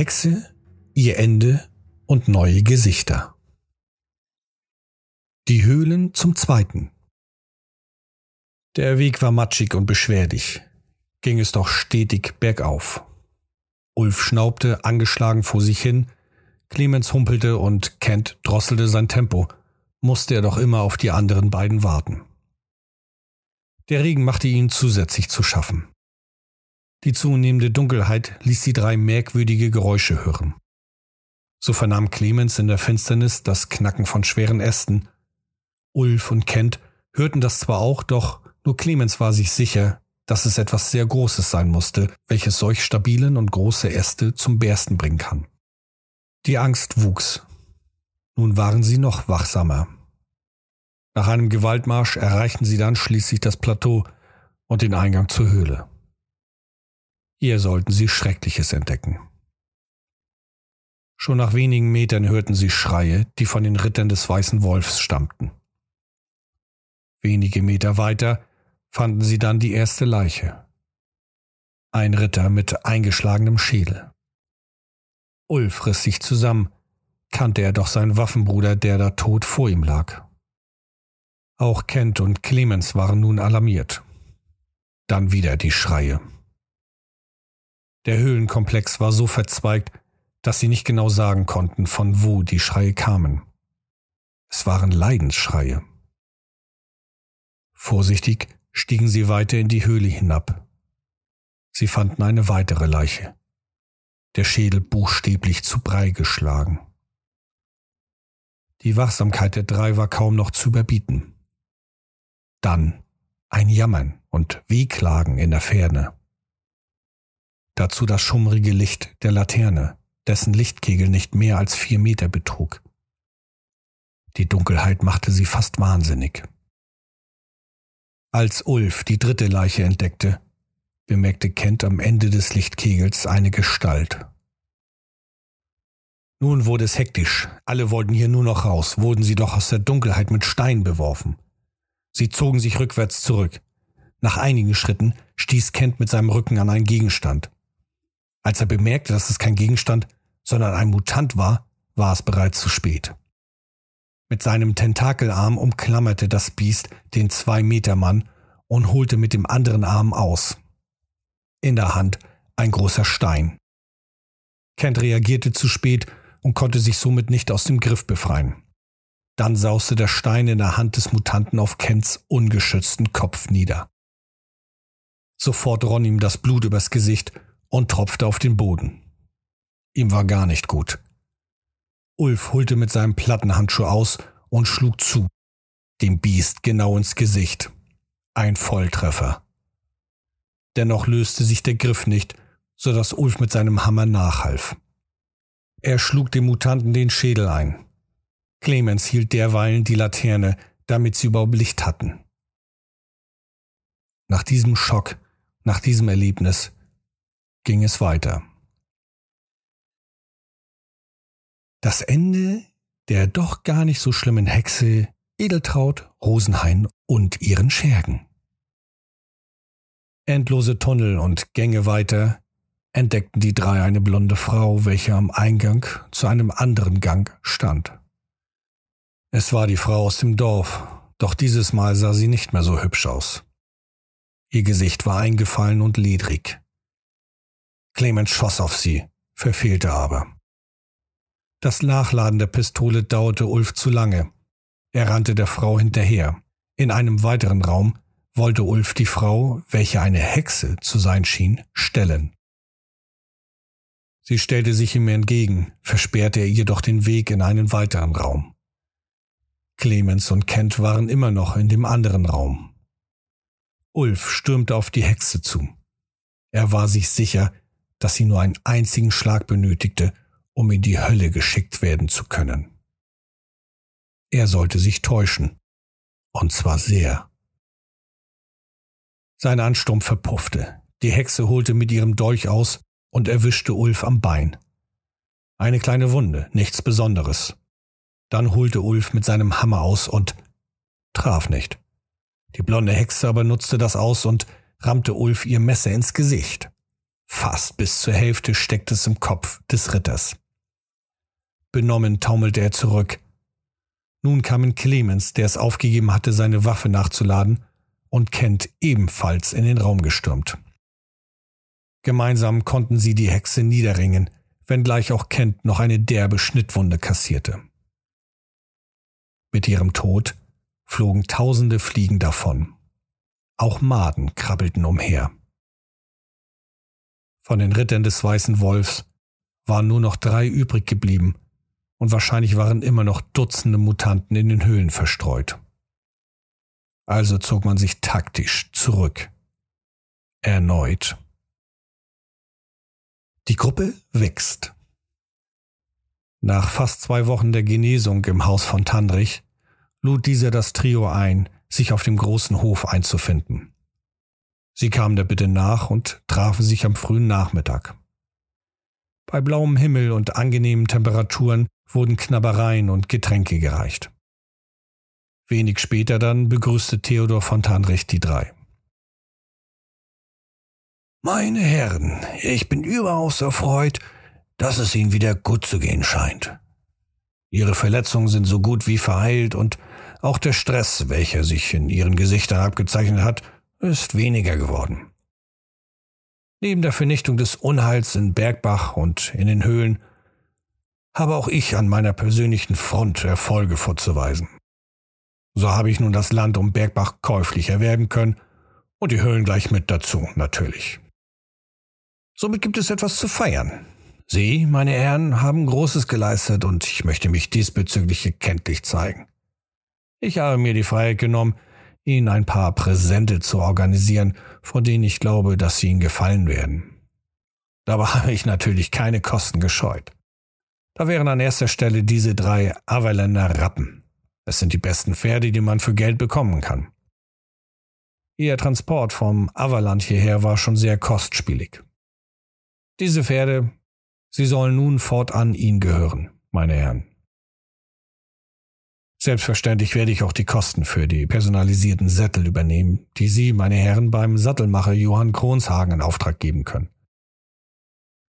Hexe, ihr Ende und neue Gesichter. Die Höhlen zum zweiten. Der Weg war matschig und beschwerlich, ging es doch stetig bergauf. Ulf schnaubte angeschlagen vor sich hin, Clemens humpelte und Kent drosselte sein Tempo, musste er doch immer auf die anderen beiden warten. Der Regen machte ihnen zusätzlich zu schaffen. Die zunehmende Dunkelheit ließ die drei merkwürdige Geräusche hören. So vernahm Clemens in der Finsternis das Knacken von schweren Ästen. Ulf und Kent hörten das zwar auch, doch nur Clemens war sich sicher, dass es etwas sehr Großes sein musste, welches solch stabilen und große Äste zum Bersten bringen kann. Die Angst wuchs. Nun waren sie noch wachsamer. Nach einem Gewaltmarsch erreichten sie dann schließlich das Plateau und den Eingang zur Höhle. Hier sollten sie Schreckliches entdecken. Schon nach wenigen Metern hörten sie Schreie, die von den Rittern des Weißen Wolfs stammten. Wenige Meter weiter fanden sie dann die erste Leiche. Ein Ritter mit eingeschlagenem Schädel. Ulf riss sich zusammen, kannte er doch seinen Waffenbruder, der da tot vor ihm lag. Auch Kent und Clemens waren nun alarmiert. Dann wieder die Schreie. Der Höhlenkomplex war so verzweigt, dass sie nicht genau sagen konnten, von wo die Schreie kamen. Es waren Leidensschreie. Vorsichtig stiegen sie weiter in die Höhle hinab. Sie fanden eine weitere Leiche. Der Schädel buchstäblich zu Brei geschlagen. Die Wachsamkeit der drei war kaum noch zu überbieten. Dann ein Jammern und Wehklagen in der Ferne. Dazu das schummrige Licht der Laterne, dessen Lichtkegel nicht mehr als vier Meter betrug. Die Dunkelheit machte sie fast wahnsinnig. Als Ulf die dritte Leiche entdeckte, bemerkte Kent am Ende des Lichtkegels eine Gestalt. Nun wurde es hektisch. Alle wollten hier nur noch raus, wurden sie doch aus der Dunkelheit mit Steinen beworfen. Sie zogen sich rückwärts zurück. Nach einigen Schritten stieß Kent mit seinem Rücken an einen Gegenstand. Als er bemerkte, dass es kein Gegenstand, sondern ein Mutant war, war es bereits zu spät. Mit seinem Tentakelarm umklammerte das Biest den Zwei-Meter-Mann und holte mit dem anderen Arm aus. In der Hand ein großer Stein. Kent reagierte zu spät und konnte sich somit nicht aus dem Griff befreien. Dann sauste der Stein in der Hand des Mutanten auf Kents ungeschützten Kopf nieder. Sofort rann ihm das Blut übers Gesicht und tropfte auf den Boden. Ihm war gar nicht gut. Ulf holte mit seinem Plattenhandschuh aus und schlug zu, dem Biest genau ins Gesicht. Ein Volltreffer. Dennoch löste sich der Griff nicht, so dass Ulf mit seinem Hammer nachhalf. Er schlug dem Mutanten den Schädel ein. Clemens hielt derweilen die Laterne, damit sie überhaupt Licht hatten. Nach diesem Schock, nach diesem Erlebnis, ging es weiter. Das Ende der doch gar nicht so schlimmen Hexe Edeltraut, Rosenhain und ihren Schergen. Endlose Tunnel und Gänge weiter entdeckten die drei eine blonde Frau, welche am Eingang zu einem anderen Gang stand. Es war die Frau aus dem Dorf, doch dieses Mal sah sie nicht mehr so hübsch aus. Ihr Gesicht war eingefallen und ledrig. Clemens schoss auf sie, verfehlte aber. Das Nachladen der Pistole dauerte Ulf zu lange. Er rannte der Frau hinterher. In einem weiteren Raum wollte Ulf die Frau, welche eine Hexe zu sein schien, stellen. Sie stellte sich ihm entgegen, versperrte er jedoch den Weg in einen weiteren Raum. Clemens und Kent waren immer noch in dem anderen Raum. Ulf stürmte auf die Hexe zu. Er war sich sicher, dass sie nur einen einzigen Schlag benötigte, um in die Hölle geschickt werden zu können. Er sollte sich täuschen, und zwar sehr. Sein Ansturm verpuffte. Die Hexe holte mit ihrem Dolch aus und erwischte Ulf am Bein. Eine kleine Wunde, nichts Besonderes. Dann holte Ulf mit seinem Hammer aus und traf nicht. Die blonde Hexe aber nutzte das aus und rammte Ulf ihr Messer ins Gesicht. Fast bis zur Hälfte steckt es im Kopf des Ritters. Benommen taumelte er zurück. Nun kamen Clemens, der es aufgegeben hatte, seine Waffe nachzuladen, und Kent ebenfalls in den Raum gestürmt. Gemeinsam konnten sie die Hexe niederringen, wenngleich auch Kent noch eine derbe Schnittwunde kassierte. Mit ihrem Tod flogen tausende Fliegen davon. Auch Maden krabbelten umher. Von den Rittern des Weißen Wolfs waren nur noch drei übrig geblieben, und wahrscheinlich waren immer noch Dutzende Mutanten in den Höhlen verstreut. Also zog man sich taktisch zurück. Erneut. Die Gruppe wächst. Nach fast zwei Wochen der Genesung im Haus von Tandrich lud dieser das Trio ein, sich auf dem großen Hof einzufinden. Sie kamen der Bitte nach und trafen sich am frühen Nachmittag. Bei blauem Himmel und angenehmen Temperaturen wurden Knabbereien und Getränke gereicht. Wenig später dann begrüßte Theodor von Tanrich die drei. Meine Herren, ich bin überaus erfreut, dass es Ihnen wieder gut zu gehen scheint. Ihre Verletzungen sind so gut wie verheilt und auch der Stress, welcher sich in Ihren Gesichtern abgezeichnet hat, ist weniger geworden. Neben der Vernichtung des Unheils in Bergbach und in den Höhlen habe auch ich an meiner persönlichen Front Erfolge vorzuweisen. So habe ich nun das Land um Bergbach käuflich erwerben können und die Höhlen gleich mit dazu, natürlich. Somit gibt es etwas zu feiern. Sie, meine Herren, haben Großes geleistet und ich möchte mich diesbezüglich kenntlich zeigen. Ich habe mir die Freiheit genommen, Ihnen ein paar Präsente zu organisieren, von denen ich glaube, dass sie Ihnen gefallen werden. Dabei habe ich natürlich keine Kosten gescheut. Da wären an erster Stelle diese drei Averländer Rappen. Es sind die besten Pferde, die man für Geld bekommen kann. Ihr Transport vom Averland hierher war schon sehr kostspielig. Diese Pferde, sie sollen nun fortan Ihnen gehören, meine Herren. Selbstverständlich werde ich auch die Kosten für die personalisierten Sättel übernehmen, die Sie, meine Herren, beim Sattelmacher Johann Kronshagen in Auftrag geben können.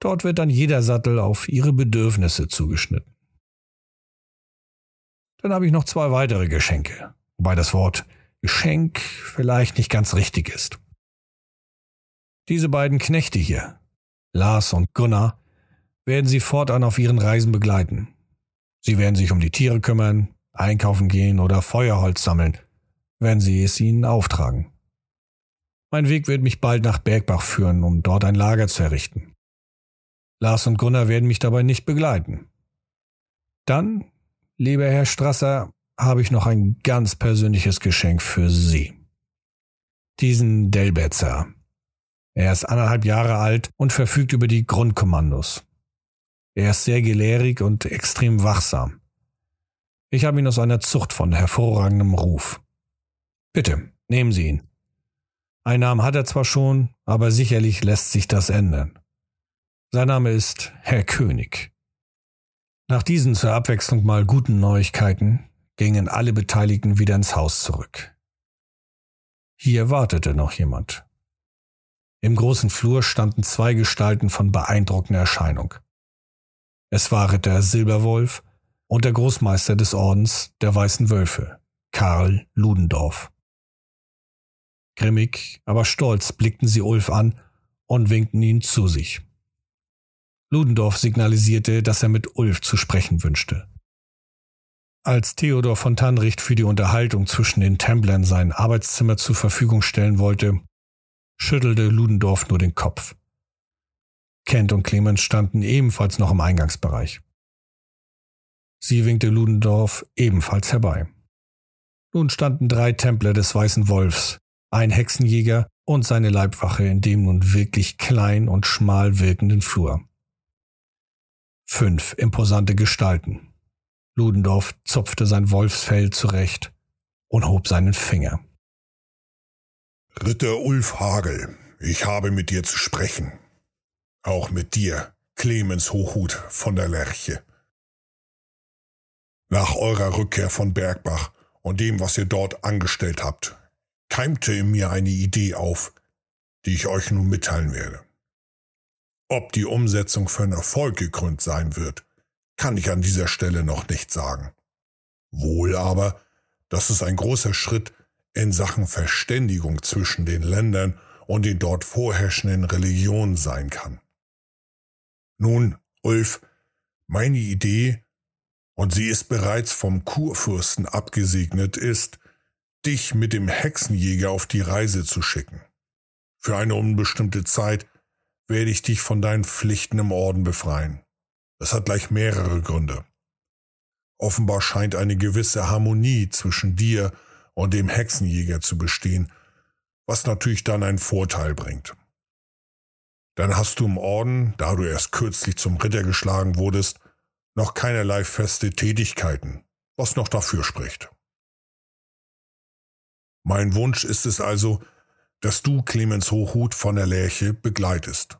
Dort wird dann jeder Sattel auf Ihre Bedürfnisse zugeschnitten. Dann habe ich noch zwei weitere Geschenke, wobei das Wort Geschenk vielleicht nicht ganz richtig ist. Diese beiden Knechte hier, Lars und Gunnar, werden sie fortan auf ihren Reisen begleiten. Sie werden sich um die Tiere kümmern, einkaufen gehen oder Feuerholz sammeln, wenn sie es ihnen auftragen. Mein Weg wird mich bald nach Bergbach führen, um dort ein Lager zu errichten. Lars und Gunnar werden mich dabei nicht begleiten. Dann, lieber Herr Strasser, habe ich noch ein ganz persönliches Geschenk für Sie. Diesen Delbetzer, er ist anderthalb Jahre alt und verfügt über die Grundkommandos. Er ist sehr gelehrig und extrem wachsam. Ich habe ihn aus einer Zucht von hervorragendem Ruf. Bitte, nehmen Sie ihn. Einen Namen hat er zwar schon, aber sicherlich lässt sich das ändern. Sein Name ist Herr König. Nach diesen zur Abwechslung mal guten Neuigkeiten gingen alle Beteiligten wieder ins Haus zurück. Hier wartete noch jemand. Im großen Flur standen zwei Gestalten von beeindruckender Erscheinung. Es war Ritter Silberwolf und der Großmeister des Ordens der Weißen Wölfe, Karl Ludendorff. Grimmig, aber stolz blickten sie Ulf an und winkten ihn zu sich. Ludendorff signalisierte, dass er mit Ulf zu sprechen wünschte. Als Theodor von Tannricht für die Unterhaltung zwischen den Templern sein Arbeitszimmer zur Verfügung stellen wollte, schüttelte Ludendorff nur den Kopf. Kent und Clemens standen ebenfalls noch im Eingangsbereich. Sie winkte Ludendorff ebenfalls herbei. Nun standen drei Templer des Weißen Wolfs, ein Hexenjäger und seine Leibwache in dem nun wirklich klein und schmal wirkenden Flur. Fünf imposante Gestalten. Ludendorff zupfte sein Wolfsfell zurecht und hob seinen Finger. Ritter Ulf Hagel, ich habe mit dir zu sprechen. Auch mit dir, Clemens Hochhut von der Lerche. Nach eurer Rückkehr von Bergbach und dem, was ihr dort angestellt habt, keimte in mir eine Idee auf, die ich euch nun mitteilen werde. Ob die Umsetzung für einen Erfolg gekrönt sein wird, kann ich an dieser Stelle noch nicht sagen. Wohl aber, dass es ein großer Schritt in Sachen Verständigung zwischen den Ländern und den dort vorherrschenden Religionen sein kann. Nun, Ulf, meine Idee, und sie ist bereits vom Kurfürsten abgesegnet, ist, dich mit dem Hexenjäger auf die Reise zu schicken. Für eine unbestimmte Zeit werde ich dich von deinen Pflichten im Orden befreien. Das hat gleich mehrere Gründe. Offenbar scheint eine gewisse Harmonie zwischen dir und dem Hexenjäger zu bestehen, was natürlich dann einen Vorteil bringt. Dann hast du im Orden, da du erst kürzlich zum Ritter geschlagen wurdest, noch keinerlei feste Tätigkeiten, was noch dafür spricht. Mein Wunsch ist es also, dass du Clemens Hochhut von der Lerche begleitest.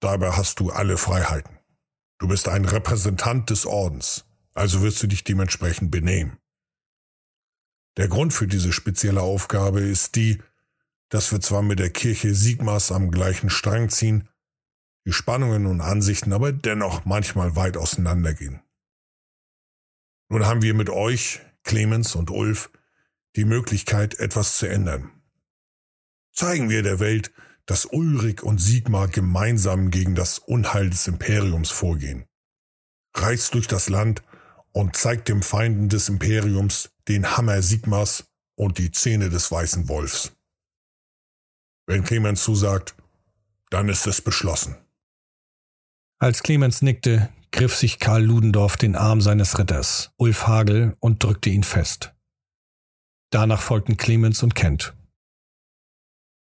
Dabei hast du alle Freiheiten. Du bist ein Repräsentant des Ordens, also wirst du dich dementsprechend benehmen. Der Grund für diese spezielle Aufgabe ist die, dass wir zwar mit der Kirche Sigmas am gleichen Strang ziehen, die Spannungen und Ansichten aber dennoch manchmal weit auseinandergehen. Nun haben wir mit euch, Clemens und Ulf, die Möglichkeit, etwas zu ändern. Zeigen wir der Welt, dass Ulrich und Sigmar gemeinsam gegen das Unheil des Imperiums vorgehen. Reist durch das Land und zeigt dem Feinden des Imperiums den Hammer Sigmars und die Zähne des weißen Wolfs. Wenn Clemens zusagt, dann ist es beschlossen. Als Clemens nickte, griff sich Karl Ludendorff den Arm seines Ritters, Ulf Hagel, und drückte ihn fest. Danach folgten Clemens und Kent.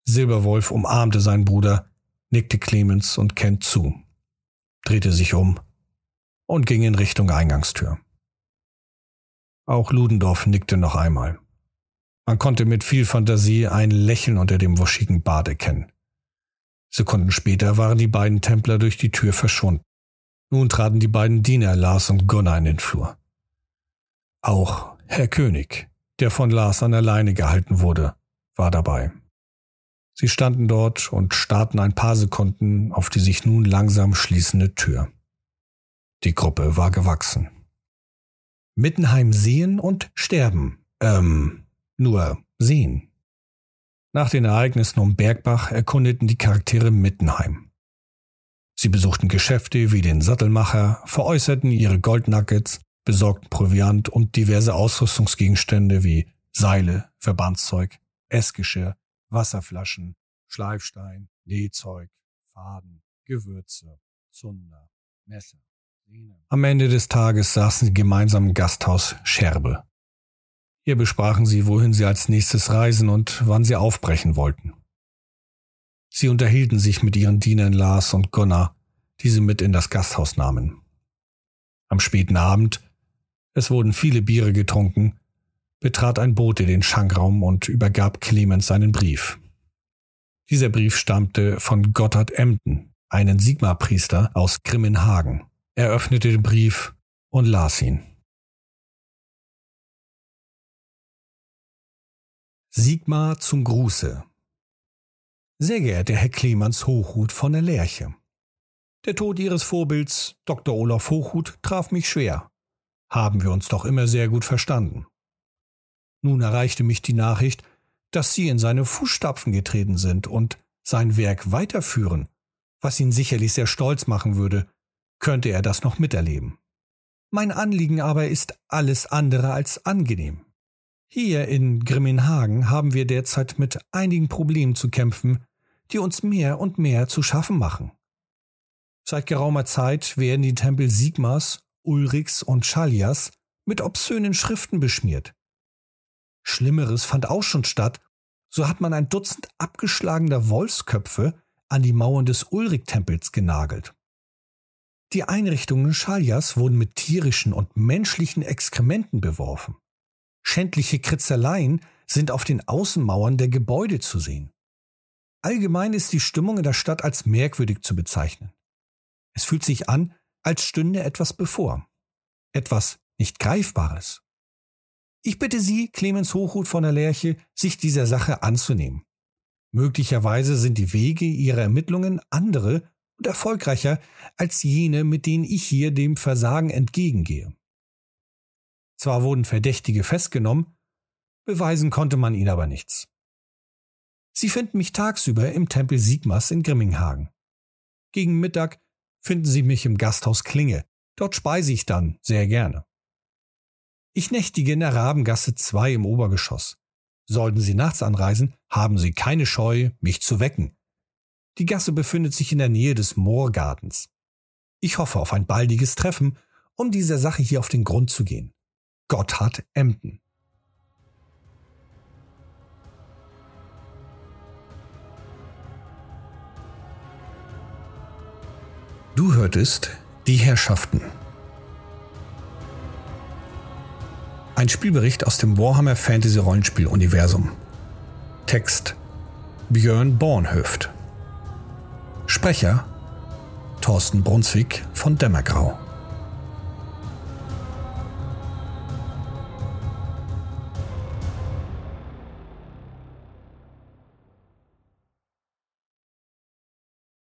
Silberwolf umarmte seinen Bruder, nickte Clemens und Kent zu, drehte sich um und ging in Richtung Eingangstür. Auch Ludendorff nickte noch einmal. Man konnte mit viel Fantasie ein Lächeln unter dem wuschigen Bart erkennen. Sekunden später waren die beiden Templer durch die Tür verschwunden. Nun traten die beiden Diener Lars und Gunnar in den Flur. Auch Herr König, der von Lars an der Leine gehalten wurde, war dabei. Sie standen dort und starrten ein paar Sekunden auf die sich nun langsam schließende Tür. Die Gruppe war gewachsen. Mittenheim sehen und sterben. Ähm, nur sehen. Nach den Ereignissen um Bergbach erkundeten die Charaktere Mittenheim. Sie besuchten Geschäfte wie den Sattelmacher, veräußerten ihre Goldnuggets, besorgten Proviant und diverse Ausrüstungsgegenstände wie Seile, Verbandszeug, Essgeschirr, Wasserflaschen, Schleifstein, Nähzeug, Faden, Gewürze, Zunder, Messer. Am Ende des Tages saßen sie gemeinsam im Gasthaus Scherbe. Hier besprachen sie, wohin sie als nächstes reisen und wann sie aufbrechen wollten. Sie unterhielten sich mit ihren Dienern Lars und Gunnar, die sie mit in das Gasthaus nahmen. Am späten Abend, es wurden viele Biere getrunken, betrat ein Bote den Schankraum und übergab Clemens seinen Brief. Dieser Brief stammte von Gotthard Emden, einen Sigmarpriester aus Grimmenhagen. Er öffnete den Brief und las ihn. Sigmar zum Gruße. Sehr geehrter Herr Clemens Hochhut von der Lerche. Der Tod Ihres Vorbilds, Dr. Olaf Hochhut, traf mich schwer. Haben wir uns doch immer sehr gut verstanden. Nun erreichte mich die Nachricht, dass Sie in seine Fußstapfen getreten sind und sein Werk weiterführen, was ihn sicherlich sehr stolz machen würde, könnte er das noch miterleben. Mein Anliegen aber ist alles andere als angenehm. Hier in Grimmenhagen haben wir derzeit mit einigen Problemen zu kämpfen, die uns mehr und mehr zu schaffen machen. Seit geraumer Zeit werden die Tempel Sigmas, Ulrichs und Schalias mit obszönen Schriften beschmiert. Schlimmeres fand auch schon statt, so hat man ein Dutzend abgeschlagener Wolfsköpfe an die Mauern des Ulrich-Tempels genagelt. Die Einrichtungen Schalias wurden mit tierischen und menschlichen Exkrementen beworfen. Schändliche Kritzeleien sind auf den Außenmauern der Gebäude zu sehen. Allgemein ist die Stimmung in der Stadt als merkwürdig zu bezeichnen. Es fühlt sich an, als stünde etwas bevor. Etwas nicht Greifbares. Ich bitte Sie, Clemens Hochhut von der Lerche, sich dieser Sache anzunehmen. Möglicherweise sind die Wege Ihrer Ermittlungen andere und erfolgreicher als jene, mit denen ich hier dem Versagen entgegengehe. Zwar wurden Verdächtige festgenommen, beweisen konnte man ihnen aber nichts. Sie finden mich tagsüber im Tempel Sigmas in Grimminghagen. Gegen Mittag finden Sie mich im Gasthaus Klinge. Dort speise ich dann sehr gerne. Ich nächtige in der Rabengasse 2 im Obergeschoss. Sollten Sie nachts anreisen, haben Sie keine Scheu, mich zu wecken. Die Gasse befindet sich in der Nähe des Moorgartens. Ich hoffe auf ein baldiges Treffen, um dieser Sache hier auf den Grund zu gehen. Gotthard Emden. Du hörtest Die Herrschaften. Ein Spielbericht aus dem Warhammer Fantasy Rollenspiel Universum. Text Björn Bornhöft. Sprecher Thorsten Brunswick von Dämmergrau.